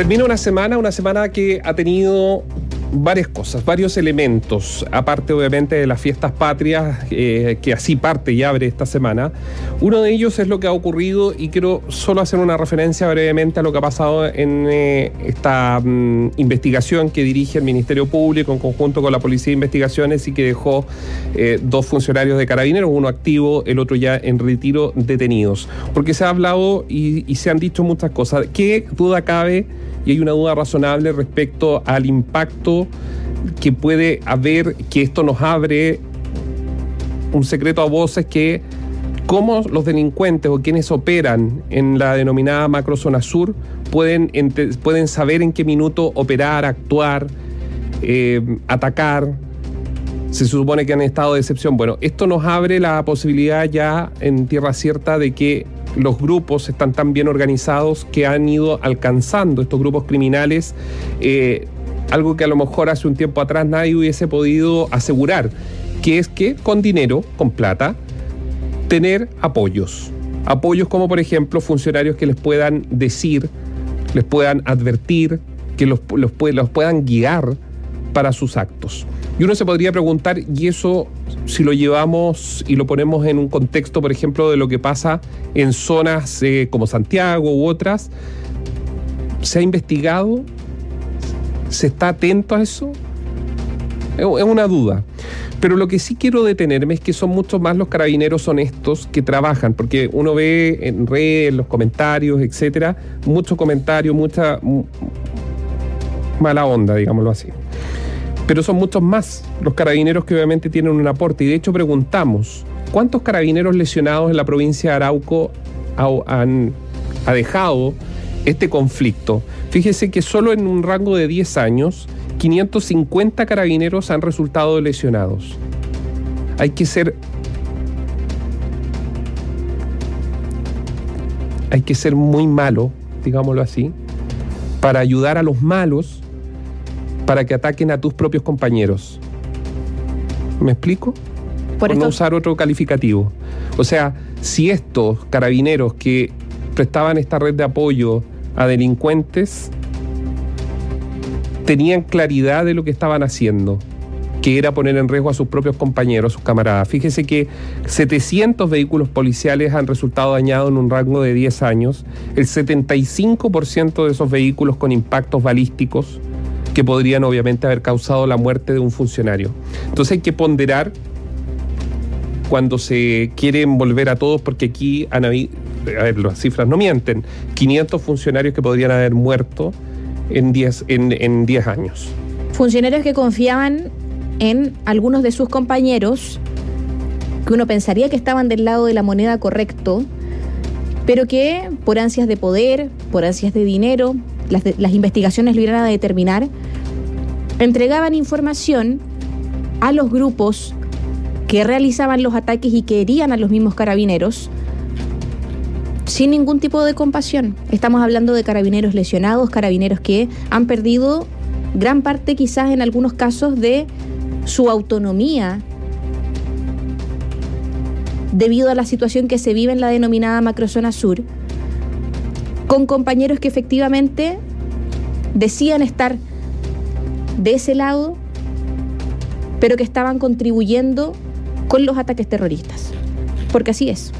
Termina una semana, una semana que ha tenido varias cosas, varios elementos, aparte obviamente de las fiestas patrias, eh, que así parte y abre esta semana. Uno de ellos es lo que ha ocurrido y quiero solo hacer una referencia brevemente a lo que ha pasado en eh, esta mm, investigación que dirige el Ministerio Público en conjunto con la Policía de Investigaciones y que dejó eh, dos funcionarios de carabineros, uno activo, el otro ya en retiro, detenidos. Porque se ha hablado y, y se han dicho muchas cosas. ¿Qué duda cabe? y hay una duda razonable respecto al impacto que puede haber, que esto nos abre un secreto a voces que cómo los delincuentes o quienes operan en la denominada macrozona sur pueden, pueden saber en qué minuto operar, actuar, eh, atacar. Se supone que han estado de excepción. Bueno, esto nos abre la posibilidad ya en tierra cierta de que los grupos están tan bien organizados que han ido alcanzando estos grupos criminales. Eh, algo que a lo mejor hace un tiempo atrás nadie hubiese podido asegurar, que es que con dinero, con plata, tener apoyos. Apoyos como por ejemplo funcionarios que les puedan decir, les puedan advertir, que los, los, puedan guiar para sus actos. Y uno se podría preguntar, ¿y eso si lo llevamos y lo ponemos en un contexto, por ejemplo, de lo que pasa en zonas eh, como Santiago u otras, ¿se ha investigado? ¿Se está atento a eso? Es una duda. Pero lo que sí quiero detenerme es que son muchos más los carabineros honestos que trabajan, porque uno ve en redes, los comentarios, etcétera, mucho comentario, mucha mala onda, digámoslo así pero son muchos más los carabineros que obviamente tienen un aporte. Y de hecho preguntamos, ¿cuántos carabineros lesionados en la provincia de Arauco han, ha dejado este conflicto? Fíjese que solo en un rango de 10 años, 550 carabineros han resultado lesionados. Hay que ser... Hay que ser muy malo, digámoslo así, para ayudar a los malos para que ataquen a tus propios compañeros. ¿Me explico? Por, no usar otro calificativo. O sea, si estos carabineros que prestaban esta red de apoyo a delincuentes tenían claridad de lo que estaban haciendo, que era poner en riesgo a sus propios compañeros, sus camaradas. Fíjese que 700 vehículos policiales han resultado dañados en un rango de 10 años, el 75% de esos vehículos con impactos balísticos, que podrían obviamente haber causado la muerte de un funcionario. Entonces hay que ponderar cuando se quieren volver a todos, porque aquí han habido, a ver, las cifras no mienten, 500 funcionarios que podrían haber muerto en 10 en, años. Funcionarios que confiaban en algunos de sus compañeros, que uno pensaría que estaban del lado de la moneda correcto, pero que por ansias de poder, por ansias de dinero, las, investigaciones lo iban a determinar, entregaban información a los grupos que realizaban los ataques y que herían a los mismos carabineros sin ningún tipo de compasión. Estamos hablando de carabineros lesionados, carabineros que han perdido gran parte quizás en algunos casos de su autonomía debido a la situación que se vive en la denominada macrozona sur, con compañeros que efectivamente decían estar de ese lado, pero que estaban contribuyendo con los ataques terroristas. Porque así es.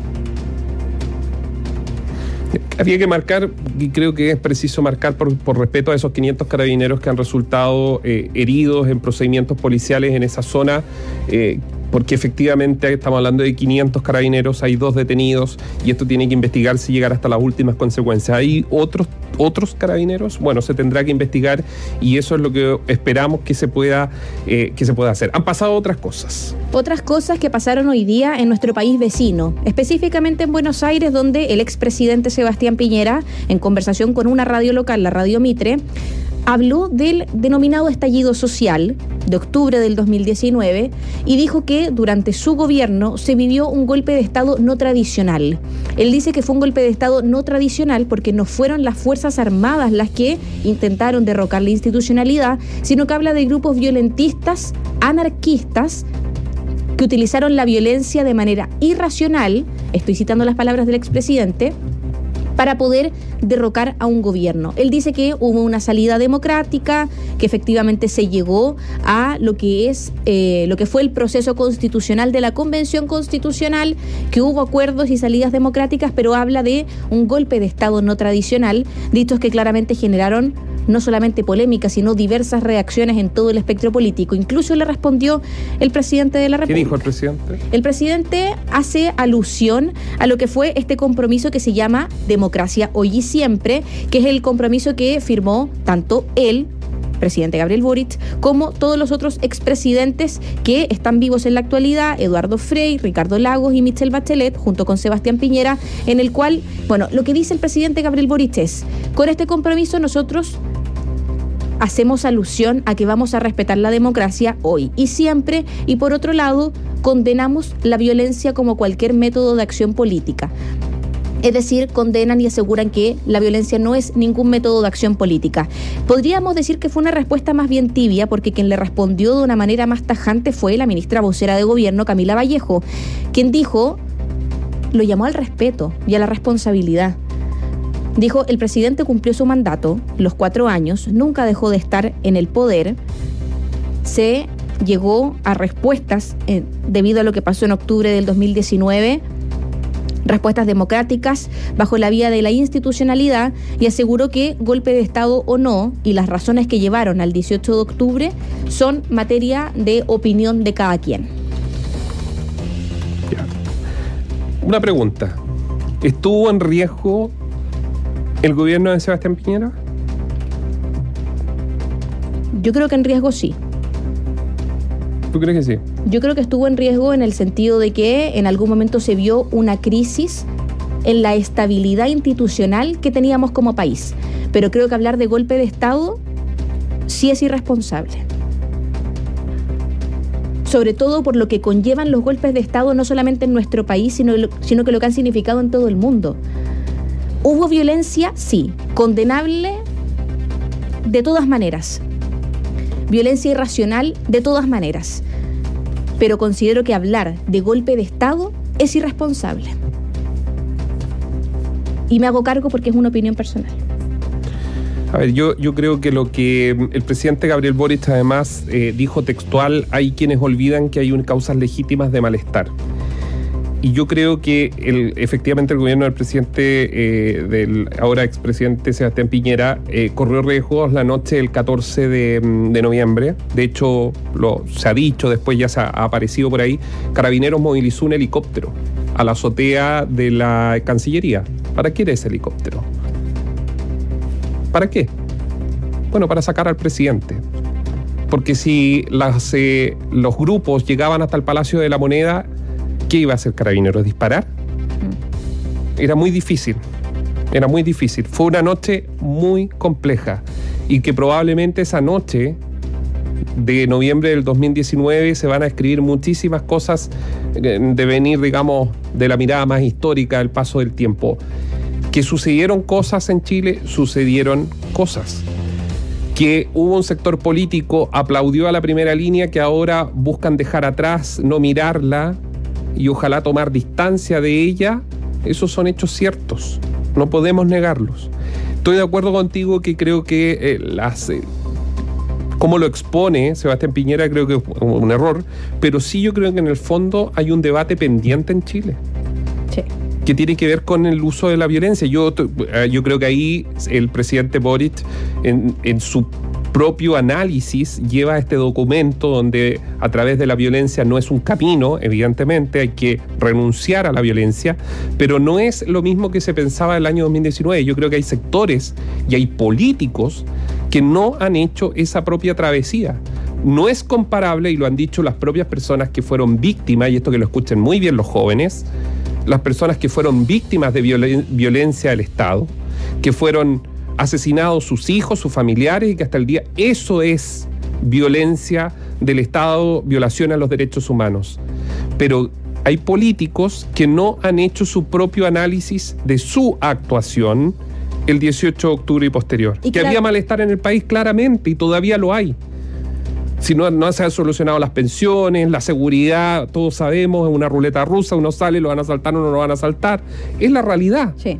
Había que marcar, y creo que es preciso marcar por, respeto a esos 500 carabineros que han resultado eh, heridos en procedimientos policiales en esa zona, eh, porque efectivamente estamos hablando de 500 carabineros, hay dos detenidos y esto tiene que investigarse y llegar hasta las últimas consecuencias. Hay otros otros carabineros, bueno, se tendrá que investigar y eso es lo que esperamos que se pueda eh, que se pueda hacer. Han pasado otras cosas. Otras cosas que pasaron hoy día en nuestro país vecino, específicamente en Buenos Aires, donde el expresidente Sebastián Piñera, en conversación con una radio local, la Radio Mitre, habló del denominado estallido social de octubre del 2019 y dijo que durante su gobierno se vivió un golpe de Estado no tradicional. Él dice que fue un golpe de Estado no tradicional porque no fueron las Fuerzas Armadas las que intentaron derrocar la institucionalidad, sino que habla de grupos violentistas, anarquistas, que utilizaron la violencia de manera irracional, estoy citando las palabras del expresidente, para poder derrocar a un gobierno. Él dice que hubo una salida democrática, que efectivamente se llegó a lo que es eh, lo que fue el proceso constitucional de la Convención Constitucional, que hubo acuerdos y salidas democráticas, pero habla de un golpe de Estado no tradicional, dichos que claramente generaron no solamente polémica, sino diversas reacciones en todo el espectro político. Incluso le respondió el presidente de la República. ¿Qué dijo el presidente? El presidente hace alusión a lo que fue este compromiso que se llama Democracia Hoy y Siempre, que es el compromiso que firmó tanto él, presidente Gabriel Boric, como todos los otros expresidentes que están vivos en la actualidad, Eduardo Frei, Ricardo Lagos y Michelle Bachelet, junto con Sebastián Piñera, en el cual, bueno, lo que dice el presidente Gabriel Boric es, con este compromiso nosotros hacemos alusión a que vamos a respetar la democracia hoy y siempre, y por otro lado, condenamos la violencia como cualquier método de acción política. Es decir, condenan y aseguran que la violencia no es ningún método de acción política. Podríamos decir que fue una respuesta más bien tibia, porque quien le respondió de una manera más tajante fue la ministra vocera de gobierno, Camila Vallejo, quien dijo, lo llamó al respeto y a la responsabilidad. Dijo, el presidente cumplió su mandato, los cuatro años, nunca dejó de estar en el poder, se llegó a respuestas eh, debido a lo que pasó en octubre del 2019 respuestas democráticas bajo la vía de la institucionalidad y aseguró que golpe de Estado o no y las razones que llevaron al 18 de octubre son materia de opinión de cada quien. Una pregunta. ¿Estuvo en riesgo el gobierno de Sebastián Piñera? Yo creo que en riesgo sí. ¿Tú crees que sí? Yo creo que estuvo en riesgo en el sentido de que en algún momento se vio una crisis en la estabilidad institucional que teníamos como país. Pero creo que hablar de golpe de Estado sí es irresponsable. Sobre todo por lo que conllevan los golpes de Estado no solamente en nuestro país, sino, sino que lo que han significado en todo el mundo. ¿Hubo violencia? Sí. ¿Condenable? De todas maneras. Violencia irracional? De todas maneras. Pero considero que hablar de golpe de Estado es irresponsable. Y me hago cargo porque es una opinión personal. A ver, yo, yo creo que lo que el presidente Gabriel Boric además eh, dijo textual, hay quienes olvidan que hay causas legítimas de malestar. Y yo creo que el, efectivamente el gobierno del presidente, eh, del ahora expresidente Sebastián Piñera, eh, corrió riesgos la noche del 14 mm, de, noviembre. De hecho, lo, se ha dicho, después ya se ha, aparecido por ahí, Carabineros movilizó un helicóptero a la azotea de la Cancillería. ¿Para qué era ese helicóptero? ¿Para qué? Bueno, para sacar al presidente. Porque si eh, los grupos llegaban hasta el Palacio de la Moneda, ¿qué iba a hacer Carabineros? ¿Disparar? Mm. Era muy difícil. Era muy difícil. Fue una noche muy compleja y que probablemente esa noche de noviembre del 2019 se van a escribir muchísimas cosas eh, de venir, digamos, de la mirada más histórica del paso del tiempo. Que sucedieron cosas en Chile, sucedieron cosas. Que hubo un sector político, aplaudió a la primera línea, que ahora buscan dejar atrás, no mirarla, y ojalá tomar distancia de ella, esos son hechos ciertos, no podemos negarlos. Estoy de acuerdo contigo que creo que eh, las... Eh, como lo expone Sebastián Piñera, creo que es un error, pero sí yo creo que en el fondo hay un debate pendiente en Chile. Sí. Que tiene que ver con el uso de la violencia. Yo, eh, yo creo que ahí el presidente Boric, en, en su propio análisis lleva este documento donde a través de la violencia no es un camino, evidentemente hay que renunciar a la violencia, pero no es lo mismo que se pensaba el año 2019. Yo creo que hay sectores y hay políticos que no han hecho esa propia travesía. No es comparable, y lo han dicho las propias personas que fueron víctimas, y esto que lo escuchen muy bien los jóvenes, las personas que fueron víctimas de violencia del Estado, que fueron asesinados sus hijos, sus familiares y que hasta el día eso es violencia del Estado, violación a los derechos humanos. Pero hay políticos que no han hecho su propio análisis de su actuación el 18 de octubre y posterior. que había malestar en el país claramente y todavía lo hay. Si no, no se han solucionado las pensiones, la seguridad, todos sabemos, es una ruleta rusa, uno sale, lo van a saltar o no lo van a saltar. Es la realidad. Sí.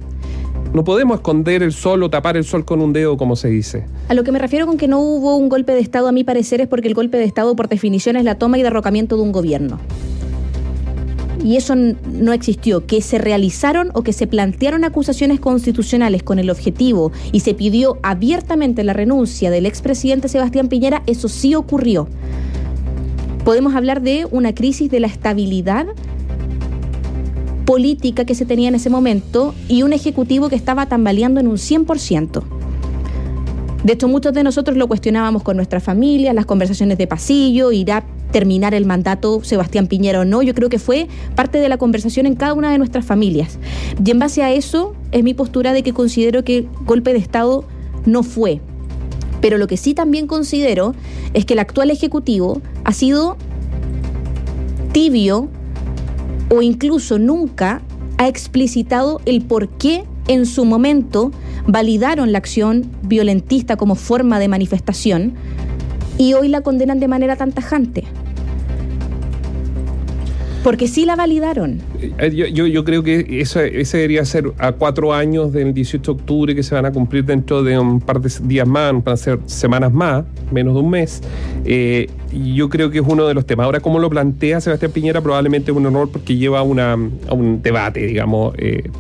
No podemos esconder el sol o tapar el sol con un dedo, como se dice. A lo que me refiero con que no hubo un golpe de Estado, a mi parecer, es porque el golpe de Estado, por definición, es la toma y derrocamiento de un gobierno. Y eso no existió. Que se realizaron o que se plantearon acusaciones constitucionales con el objetivo y se pidió abiertamente la renuncia del expresidente Sebastián Piñera, eso sí ocurrió. Podemos hablar de una crisis de la estabilidad política que se tenía en ese momento y un ejecutivo que estaba tambaleando en un 100%. De hecho, muchos de nosotros lo cuestionábamos con nuestra familia, las conversaciones de pasillo, irá a terminar el mandato Sebastián Piñera o no. Yo creo que fue parte de la conversación en cada una de nuestras familias. Y en base a eso es mi postura de que considero que golpe de Estado no fue. Pero lo que sí también considero es que el actual Ejecutivo ha sido tibio o incluso nunca ha explicitado el por qué en su momento validaron la acción violentista como forma de manifestación y hoy la condenan de manera tan tajante. Porque sí la validaron. Eh, yo, yo, creo que ese debería ser a cuatro años del 18 de octubre que se van a cumplir dentro de un par de días más, van a ser semanas más, menos de un mes. Eh, yo creo que es uno de los temas. Ahora, como lo plantea Sebastián Piñera, probablemente es un error porque lleva una, a un debate, digamos. Eh,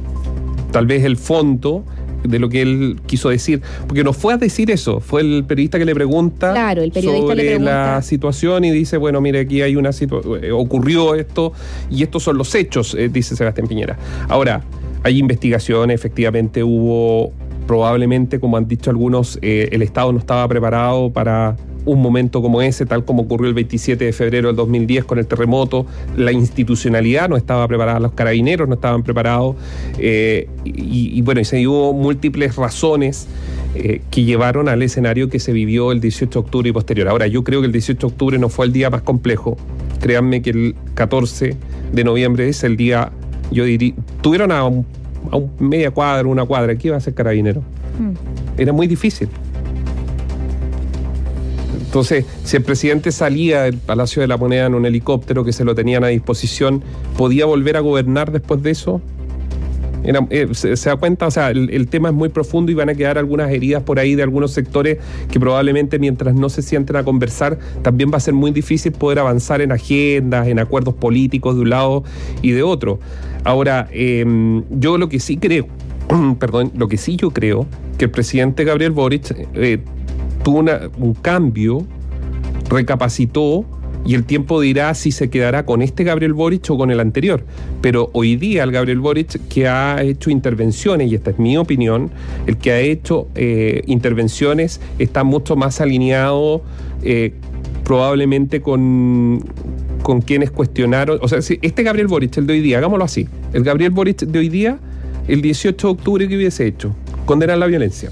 tal vez el fondo de lo que él quiso decir, porque no fue a decir eso, fue el periodista que le pregunta sobre la situación y dice, bueno, mire, aquí hay una situación, eh, ocurrió esto y estos son los hechos, eh, dice Sebastián Piñera. Ahora, hay investigaciones, efectivamente hubo, probablemente, como han dicho algunos, eh, el Estado no estaba preparado para un momento como ese, tal como ocurrió el 27 de febrero del 2010 con el terremoto, la institucionalidad no estaba preparada, los carabineros no estaban preparados, eh, y, bueno, y se hubo múltiples razones eh, que llevaron al escenario que se vivió el 18 de octubre y posterior. Ahora, yo creo que el 18 de octubre no fue el día más complejo, créanme que el 14 de noviembre es el día, yo diría, tuvieron a un, media cuadra, una cuadra, ¿qué iba a ser carabinero? Mm. Era muy difícil. Entonces, si el presidente salía del Palacio de la Moneda en un helicóptero que se lo tenían a disposición, ¿podía volver a gobernar después de eso? Eh, se, da cuenta, o sea, el, tema es muy profundo y van a quedar algunas heridas por ahí de algunos sectores que probablemente mientras no se sienten a conversar, también va a ser muy difícil poder avanzar en agendas, en acuerdos políticos de un lado y de otro. Ahora, em, yo lo que sí creo, perdón, lo que sí yo creo, que el presidente Gabriel Boric eh, tuvo un cambio, recapacitó y el tiempo dirá si se quedará con este Gabriel Boric o con el anterior. Pero hoy día el Gabriel Boric que ha hecho intervenciones, y esta es mi opinión, el que ha hecho eh, intervenciones está mucho más alineado eh, probablemente con, con quienes cuestionaron. O sea, este Gabriel Boric, el de hoy día, hagámoslo así, el Gabriel Boric de hoy día, el 18 de octubre que hubiese hecho, condenar la violencia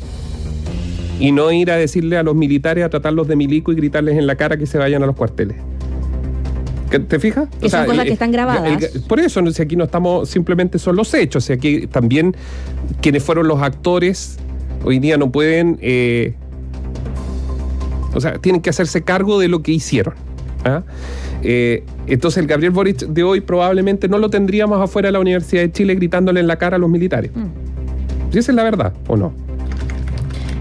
y no ir a decirle a los militares a tratarlos de milico y gritarles en la cara que se vayan a los cuarteles. ¿Te fijas? Que son cosas que están grabadas. por eso, si aquí no estamos, simplemente son los hechos. Si aquí también quienes fueron los actores hoy día no pueden, eh, o sea, tienen que hacerse cargo de lo que hicieron. ¿ah? Eh, entonces el Gabriel Boric de hoy probablemente no lo tendríamos afuera de la Universidad de Chile gritándole en la cara a los militares. Mm. esa es la verdad, ¿o no?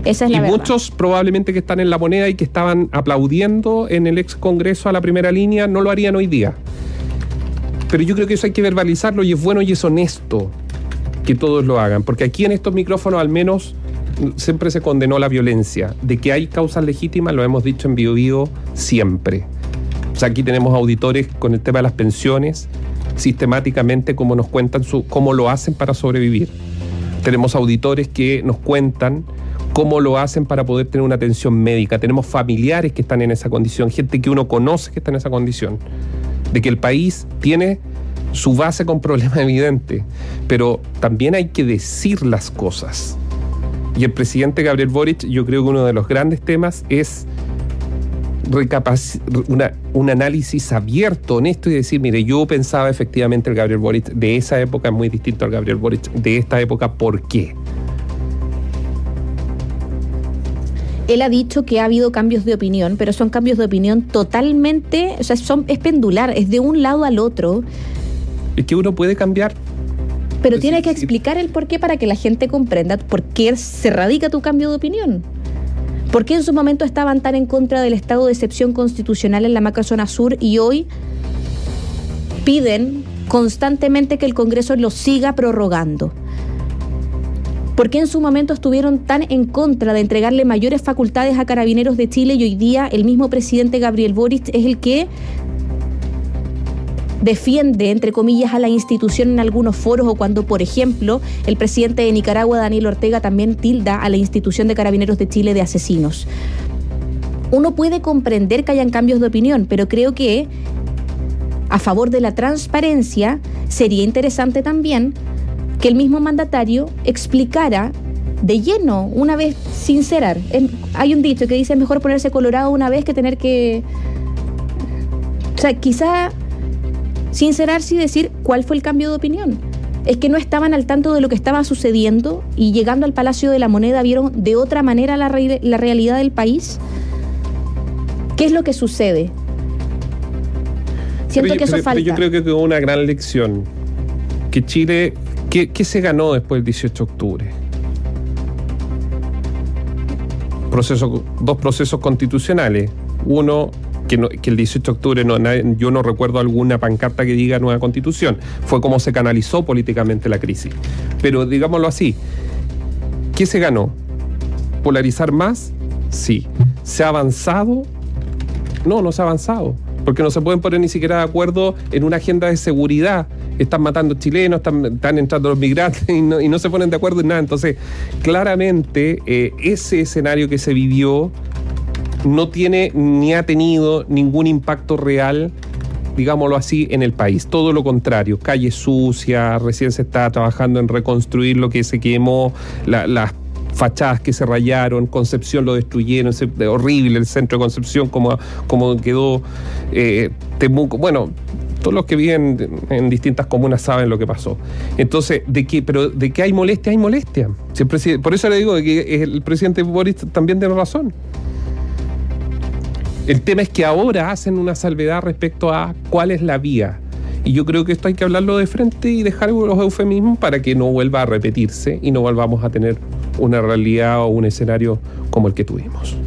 Y muchos probablemente que están en la moneda y que estaban aplaudiendo en el ex Congreso a la primera línea no lo harían hoy día. Pero yo creo que eso hay que verbalizarlo y es bueno y es honesto que todos lo hagan, porque aquí en estos micrófonos al menos siempre se condenó la violencia. De que hay causas legítimas lo hemos dicho en Bio, siempre. O sea, aquí tenemos auditores con el tema de las pensiones, sistemáticamente cómo nos cuentan su, cómo lo hacen para sobrevivir. Tenemos auditores que nos cuentan cómo lo hacen para poder tener una atención médica. Tenemos familiares que están en esa condición, gente que uno conoce que está en esa condición, de que el país tiene su base con problemas evidentes, pero también hay que decir las cosas. Y el presidente Gabriel Boric, yo creo que uno de los grandes temas es un análisis abierto, honesto y decir, mire, yo pensaba efectivamente el Gabriel Boric de esa época es muy distinto al Gabriel Boric de esta época, ¿por qué? Él ha dicho que ha habido cambios de opinión, pero son cambios de opinión totalmente, o sea, son, es pendular, es de un lado al otro. Es que uno puede cambiar. Pero tiene que explicar el porqué para que la gente comprenda por qué se radica tu cambio de opinión. ¿Por qué en su momento estaban tan en contra del estado de excepción constitucional en la macrozona sur y hoy piden constantemente que el Congreso lo siga prorrogando? ¿Por qué en su momento estuvieron tan en contra de entregarle mayores facultades a carabineros de Chile y hoy día el mismo presidente Gabriel Boric es el que defiende, entre comillas, a la institución en algunos foros o cuando, por ejemplo, el presidente de Nicaragua, Daniel Ortega, también tilda a la institución de carabineros de Chile de asesinos. Uno puede comprender que hayan cambios de opinión, pero creo que a favor de la transparencia sería interesante también que el mismo mandatario explicara de lleno, una vez sincerar. Hay un dicho que dice es mejor ponerse colorado una vez que tener que... O sea, quizá sincerarse y decir cuál fue el cambio de opinión. Es que no estaban al tanto de lo que estaba sucediendo y llegando al Palacio de la Moneda vieron de otra manera la, la realidad del país. ¿Qué es lo que sucede? Siento que eso falta. yo creo que hubo una gran lección. Que Chile, ¿qué, se ganó después del 18 de octubre? Proceso, dos procesos constitucionales. Uno, que, el 18 de octubre no, yo no recuerdo alguna pancarta que diga nueva constitución. Fue como se canalizó políticamente la crisis. Pero digámoslo así, ¿qué se ganó? ¿Polarizar más? Sí. ¿Se ha avanzado? No, no se ha avanzado. Porque no se pueden poner ni siquiera de acuerdo en una agenda de seguridad. Están matando chilenos, están, entrando los migrantes y no, se ponen de acuerdo en nada. Entonces, claramente, eh, ese escenario que se vivió no tiene ni ha tenido ningún impacto real digámoslo así, en el país. Todo lo contrario, calle sucia, recién se está trabajando en reconstruir lo que se quemó, las fachadas que se rayaron, Concepción lo destruyeron, horrible el centro de Concepción como, como quedó eh, Temuco. Bueno, todos los que viven en distintas comunas saben lo que pasó. Entonces, ¿de qué, pero de qué hay molestia? Hay molestia. por eso le digo que el presidente Boris también tiene razón. El tema es que ahora hacen una salvedad respecto a cuál es la vía. Y yo creo que esto hay que hablarlo de frente y dejar los eufemismos para que no vuelva a repetirse y no volvamos a tener una realidad o un escenario como el que tuvimos.